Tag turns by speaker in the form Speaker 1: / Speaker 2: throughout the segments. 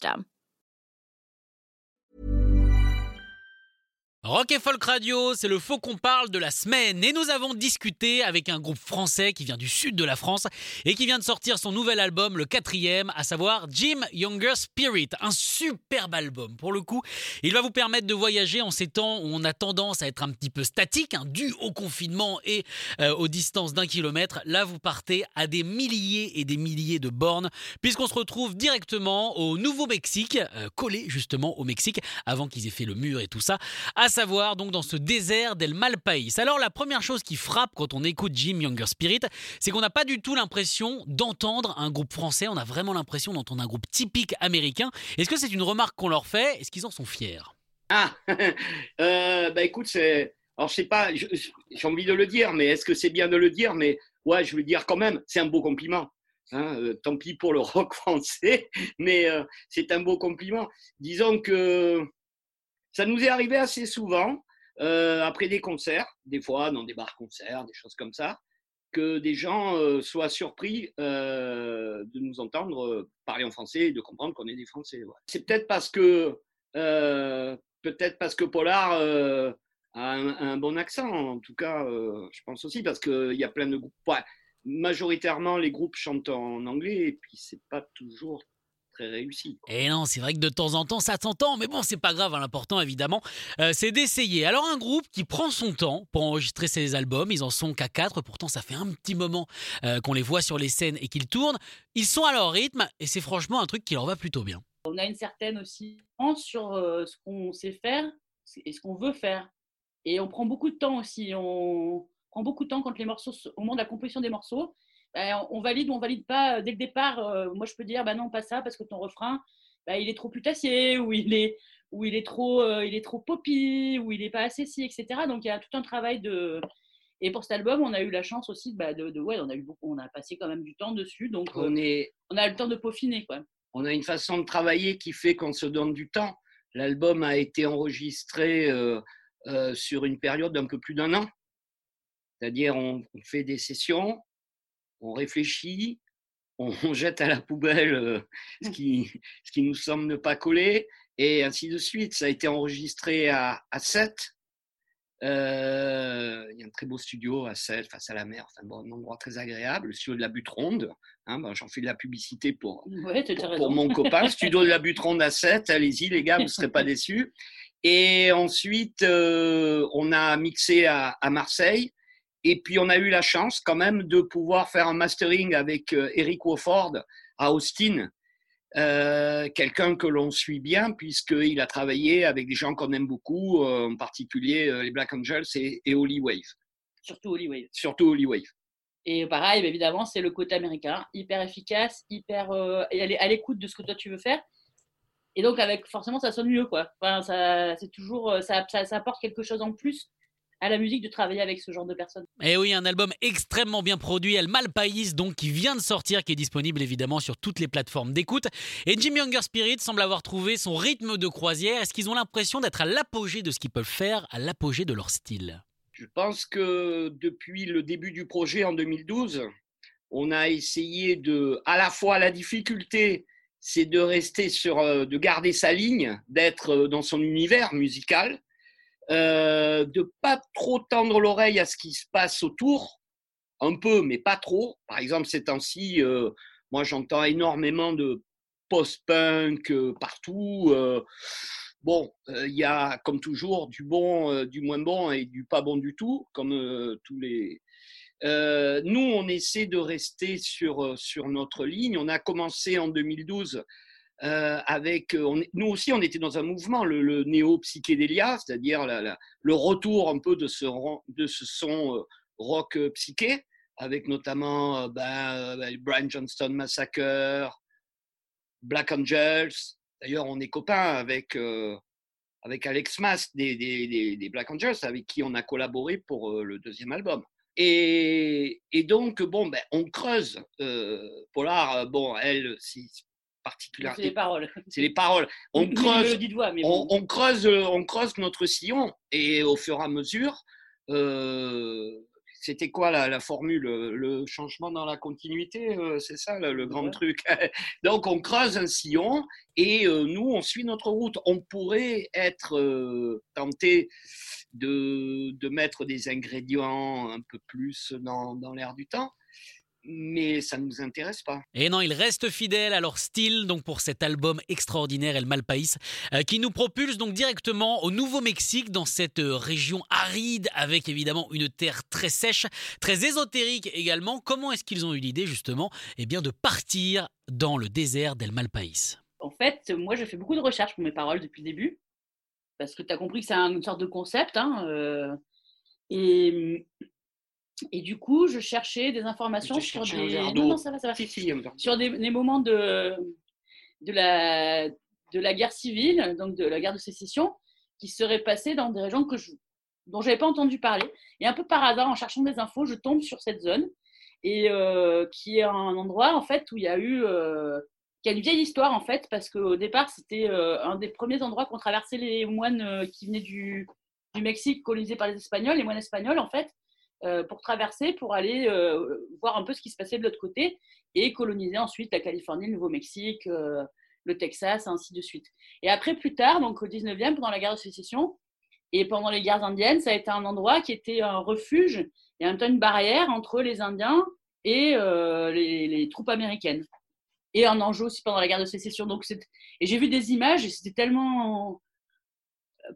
Speaker 1: system.
Speaker 2: Rock et Folk Radio, c'est le faux qu'on parle de la semaine. Et nous avons discuté avec un groupe français qui vient du sud de la France et qui vient de sortir son nouvel album, le quatrième, à savoir Jim Younger Spirit. Un superbe album. Pour le coup, il va vous permettre de voyager en ces temps où on a tendance à être un petit peu statique, hein, dû au confinement et euh, aux distances d'un kilomètre. Là, vous partez à des milliers et des milliers de bornes, puisqu'on se retrouve directement au Nouveau-Mexique, euh, collé justement au Mexique, avant qu'ils aient fait le mur et tout ça. Savoir donc dans ce désert d'El Malpaís. Alors la première chose qui frappe quand on écoute Jim Younger Spirit, c'est qu'on n'a pas du tout l'impression d'entendre un groupe français, on a vraiment l'impression d'entendre un groupe typique américain. Est-ce que c'est une remarque qu'on leur fait? Est-ce qu'ils en sont fiers?
Speaker 3: Ah, euh, bah écoute, c'est... Alors je sais pas, j'ai envie de le dire, mais est-ce que c'est bien de le dire? Mais ouais, je veux dire quand même, c'est un beau compliment. Hein, euh, tant pis pour le rock français, mais euh, c'est un beau compliment. Disons que ça nous est arrivé assez souvent, euh, après des concerts, des fois dans des bars-concerts, des choses comme ça, que des gens euh, soient surpris euh, de nous entendre parler en français et de comprendre qu'on est des Français. C'est peut-être parce que peut-être parce que Polar a un, bon accent, en tout cas, je pense aussi, parce qu'il y a plein de groupes. majoritairement, les groupes chantent en anglais et puis c'est pas toujours réussi.
Speaker 2: Et non, c'est vrai que de temps en temps, ça s'entend, mais bon, c'est pas grave. Hein, l'important, évidemment, euh, c'est d'essayer. Alors, un groupe qui prend son temps pour enregistrer ses albums, ils en sont qu'à quatre. Pourtant, ça fait un petit moment euh, qu'on les voit sur les scènes et qu'ils tournent. Ils sont à leur rythme et c'est franchement un truc qui leur va plutôt bien.
Speaker 4: On a une certaine aussi sur euh, ce qu'on sait faire et ce qu'on veut faire. Et on prend beaucoup de temps aussi. On prend beaucoup de temps quand les morceaux, au moment de la composition des morceaux. Ben, on valide ou on valide pas euh, dès le départ. Euh, moi, je peux dire, bah non, pas ça, parce que ton refrain, bah, il est trop putassier, ou il est, ou il est trop, euh, il est trop poppy, ou il est pas assez si, etc. Donc, il y a tout un travail de. Et pour cet album, on a eu la chance aussi bah, de, ouais, on a eu beaucoup, on a passé quand même du temps dessus, donc
Speaker 3: on, est,
Speaker 4: on a le temps de peaufiner, quoi.
Speaker 3: On a une façon de travailler qui fait qu'on se donne du temps. L'album a été enregistré sur une période d'un peu plus d'un an. C'est-à-dire, on, fait des sessions, on réfléchit, on, jette à la poubelle euh, ce, mmh. qui, ce qui nous semble ne pas coller, et ainsi de suite. Ça a été enregistré à, à 7. Euh, il y a un très beau studio à 7, face à la mer, enfin, bon, un endroit très agréable, le studio de la Butte Ronde. Hein, ben, J'en fais de la publicité pour, pour, mon copain. studio de la Butte Ronde à 7, allez-y les gars, vous ne serez pas déçus. Et ensuite, euh, on a mixé à, à Marseille. Et puis, on a eu la chance quand même de pouvoir faire un mastering avec euh, Eric Wofford à Austin, euh, quelqu'un que l'on suit bien puisqu'il a travaillé avec des gens qu'on aime beaucoup, euh, en particulier les Black Angels et, Holy Wave.
Speaker 4: Surtout Holy Wave.
Speaker 3: Surtout Holy Wave.
Speaker 4: Et pareil, évidemment, c'est le côté américain, hyper efficace, hyper et à l'écoute de ce que toi tu veux faire. Et donc, avec forcément, ça sonne mieux, quoi. Enfin, ça, c'est toujours, ça, ça apporte quelque chose en plus à la musique de travailler avec ce genre de personnes.
Speaker 2: Et eh oui, un album extrêmement bien produit, El Malpaís, donc qui vient de sortir, qui est disponible évidemment sur toutes les plateformes d'écoute. Et Jim Younger Spirit semble avoir trouvé son rythme de croisière. Est-ce qu'ils ont l'impression d'être à l'apogée de ce qu'ils peuvent faire, à l'apogée de leur style?
Speaker 3: Je pense que depuis le début du projet en 2012, on a essayé de, à la fois la difficulté, c'est de rester sur, euh, de garder sa ligne, d'être euh, dans son univers musical, euh, de pas trop tendre l'oreille à ce qui se passe autour, un peu, mais pas trop. Par exemple, ces temps-ci, euh, moi j'entends énormément de post-punk euh, partout. bon, il y a comme toujours du bon, du moins bon et du pas bon du tout, comme tous les. nous, on essaie de rester sur, sur notre ligne. On a commencé en 2012 avec, nous aussi, on était dans un mouvement, le, néo-psychédélia, c'est-à-dire le retour un peu de ce, son rock psyché, avec notamment ben, Brian Johnston Massacre, Black Angels. D'ailleurs, on est copains avec, avec Alex Mas des, Black Angels, avec qui on a collaboré pour le deuxième album. Et, donc, bon, ben, on creuse. Polar, bon, elle, si
Speaker 4: C'est les paroles.
Speaker 3: C'est les paroles. On creuse, on, on, creuse, on creuse notre sillon et au fur et à mesure, c'était quoi la, formule Le changement dans la continuité, euh, c'est ça le, grand truc? Donc on creuse un sillon et euh, nous on suit notre route. On pourrait être euh, tenté de, de, mettre des ingrédients un peu plus dans, dans l'air du temps mais ça ne nous intéresse pas.
Speaker 2: Et non, il reste fidèle à leur style donc pour cet album extraordinaire El Malpaís euh, qui nous propulse donc directement au Nouveau-Mexique dans cette euh, région aride avec évidemment une terre très sèche, très ésotérique également. Comment est-ce qu'ils ont eu l'idée justement eh bien de partir dans le désert d'El Malpaís
Speaker 4: En fait, moi j'ai fait beaucoup de recherches pour mes paroles depuis le début parce que tu as compris que c'est une sorte de concept hein, euh, et et du coup, je cherchais des informations sur des... Non, ça va, ça va. sur des, moments de, de, la, de la guerre civile, donc de la guerre de sécession, qui seraient passés dans des régions que je, dont je n'avais pas entendu parler. Et un peu par hasard, en cherchant des infos, je tombe sur cette zone, et euh, qui est un endroit en fait où il y a eu... Euh, qui a une vieille histoire en fait, parce qu'au départ, c'était euh, un des premiers endroits qu'ont traversé les moines qui venaient du, du Mexique colonisé par les Espagnols, les moines espagnols en fait, pour traverser, pour aller euh, voir un peu ce qui se passait de l'autre côté et coloniser ensuite la Californie, le Nouveau-Mexique, euh, le Texas, ainsi de suite. Et après, plus tard, donc au 19e, pendant la guerre de sécession et pendant les guerres indiennes, ça a été un endroit qui était un refuge et un temps une barrière entre les Indiens et les, les, troupes américaines. Et un enjeu aussi pendant la guerre de sécession. Donc, et j'ai vu des images et c'était tellement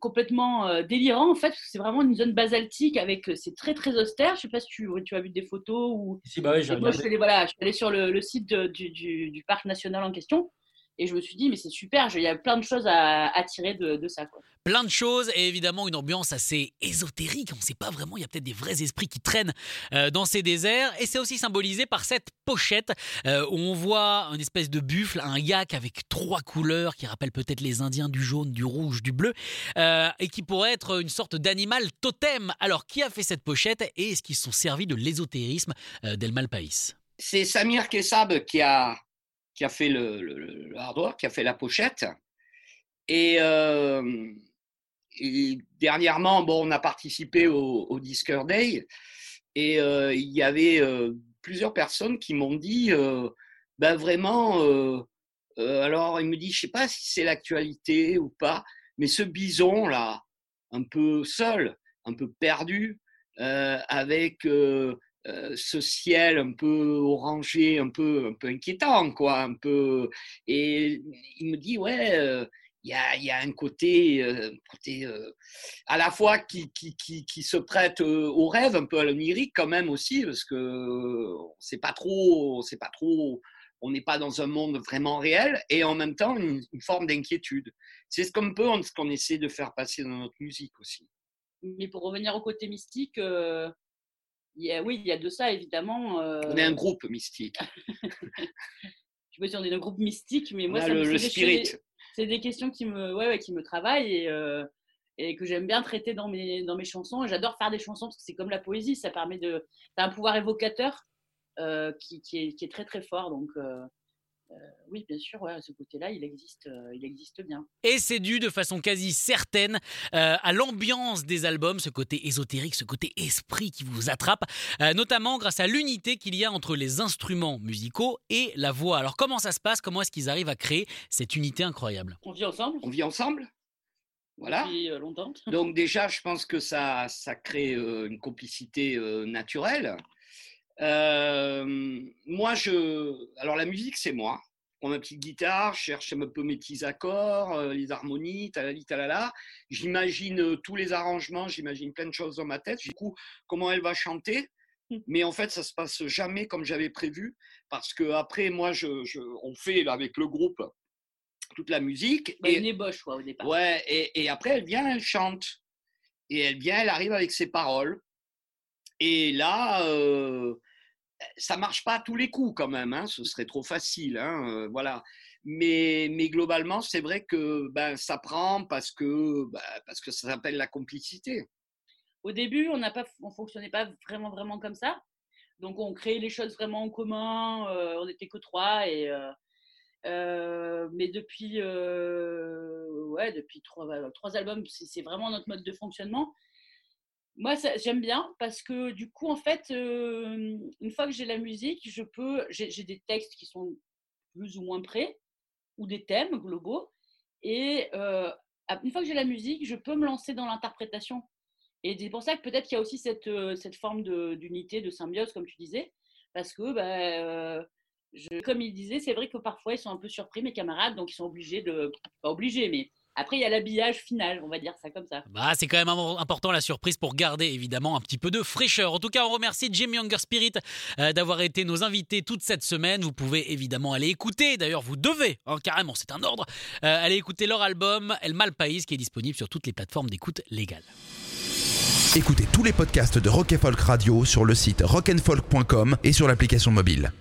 Speaker 4: complètement euh, délirant en fait, parce que c'est vraiment une zone basaltique avec, euh, c'est très très austère. Je sais pas si tu, tu as vu des photos ou.
Speaker 5: Si, bah oui, j'ai
Speaker 4: je suis allée, voilà, je suis allée sur le, le site du, du, du, parc national en question et je me suis dit, mais c'est super, il y a plein de choses à, à tirer de, de ça. Quoi.
Speaker 2: Plein de choses et évidemment une ambiance assez ésotérique. On ne sait pas vraiment, il y a peut-être des vrais esprits qui traînent euh, dans ces déserts. Et c'est aussi symbolisé par cette pochette euh, où on voit une espèce de buffle, un yak avec trois couleurs qui rappellent peut-être les Indiens du jaune, du rouge, du bleu, euh, et qui pourrait être une sorte d'animal totem. Alors qui a fait cette pochette et est-ce qu'ils sont servis de l'ésotérisme d'El Malpaís
Speaker 3: C'est Samir Kessab qui a qui a fait le, le, hardware, qui a fait la pochette. Et, euh, dernièrement, bon, on a participé au, au Day et euh, il y avait euh, plusieurs personnes qui m'ont dit, ben vraiment, alors il me dit, je sais pas si c'est l'actualité ou pas, mais ce bison là, un peu seul, un peu perdu, avec euh, ce ciel un peu orangé, un peu, un peu inquiétant, quoi, un peu. Et il me dit, ouais, euh, il y, a, y, a, un côté, euh, côté à la fois qui, qui, qui, qui se prête au rêve, un peu à l'onirique quand même aussi, parce que c'est pas trop, c'est pas trop, on n'est pas dans un monde vraiment réel, et en même temps une, forme d'inquiétude. C'est ce qu'on peut, ce qu'on essaie de faire passer dans notre musique aussi.
Speaker 4: Mais pour revenir au côté mystique, oui, il y a de ça, évidemment.
Speaker 3: On est un groupe mystique.
Speaker 4: Je sais pas si on est un groupe mystique, mais moi, ça le, spirit. C'est des questions qui me, ouais, qui me travaillent et, et que j'aime bien traiter dans mes, dans mes chansons. J'adore faire des chansons parce que c'est comme la poésie, ça permet de. Tu un pouvoir évocateur qui, qui, est, qui, est, très très fort. Donc, euh, oui, bien sûr, ce côté-là, il existe, euh, il existe bien.
Speaker 2: Et c'est dû de façon quasi certaine euh, à l'ambiance des albums, ce côté ésotérique, ce côté esprit qui vous attrape, notamment grâce à l'unité qu'il y a entre les instruments musicaux et la voix. Alors comment ça se passe? Comment est-ce qu'ils arrivent à créer cette unité incroyable?
Speaker 4: On vit ensemble.
Speaker 3: On vit ensemble. Voilà.
Speaker 4: Depuis longtemps.
Speaker 3: Donc déjà, je pense que ça, ça crée une complicité naturelle. Euh, moi, je. Alors, la musique, c'est moi. Je prends ma petite guitare, je cherche un peu mes petits accords, euh, les harmonies, talali, talala. J'imagine euh, tous les arrangements, j'imagine plein de choses dans ma tête. Du coup, comment elle va chanter? Mmh. Mais en fait, ça se passe jamais comme j'avais prévu. Parce que après, moi, je, on fait avec le groupe toute la musique.
Speaker 4: Bah,
Speaker 3: et,
Speaker 4: une ébauche, quoi, au départ.
Speaker 3: ouais, et, et après, elle vient, elle chante. Et elle vient, elle arrive avec ses paroles. Et là, euh, ça marche pas à tous les coups quand même. Hein, ce serait trop facile. Hein, euh, voilà. Mais, globalement, c'est vrai que ben, ça prend parce que, ben, parce que ça s'appelle la complicité.
Speaker 4: Au début, on on fonctionnait pas vraiment, comme ça. Donc, on créait les choses vraiment en commun. euh, on n'était que trois. Euh, mais depuis, trois, albums, c'est vraiment notre mode de fonctionnement. Moi, j'aime bien parce que du coup, en fait, euh, une fois que j'ai la musique, je peux, j'ai des textes qui sont plus ou moins prêts ou des thèmes globaux. Et euh, une fois que j'ai la musique, je peux me lancer dans l'interprétation. Et c'est pour ça que peut-être qu'il y a aussi cette, euh, cette forme d'unité, de, symbiose, comme tu disais, parce que, bah, comme il disait, c'est vrai que parfois ils sont un peu surpris, mes camarades, donc ils sont obligés de. Pas obligés, mais après il y a l'habillage final, on va dire ça comme ça.
Speaker 2: Bah, c'est quand même im- important la surprise pour garder évidemment un petit peu de fraîcheur. En tout cas, on remercie Jim Younger Spirit euh, d'avoir été nos invités toute cette semaine. Vous pouvez évidemment aller écouter, d'ailleurs vous devez, hein, carrément, c'est un ordre, euh, aller écouter leur album El Mal País qui est disponible sur toutes les plateformes d'écoute légales.
Speaker 5: Écoutez tous les podcasts de Rock and Folk Radio sur le site rockandfolk.com et sur l'application mobile.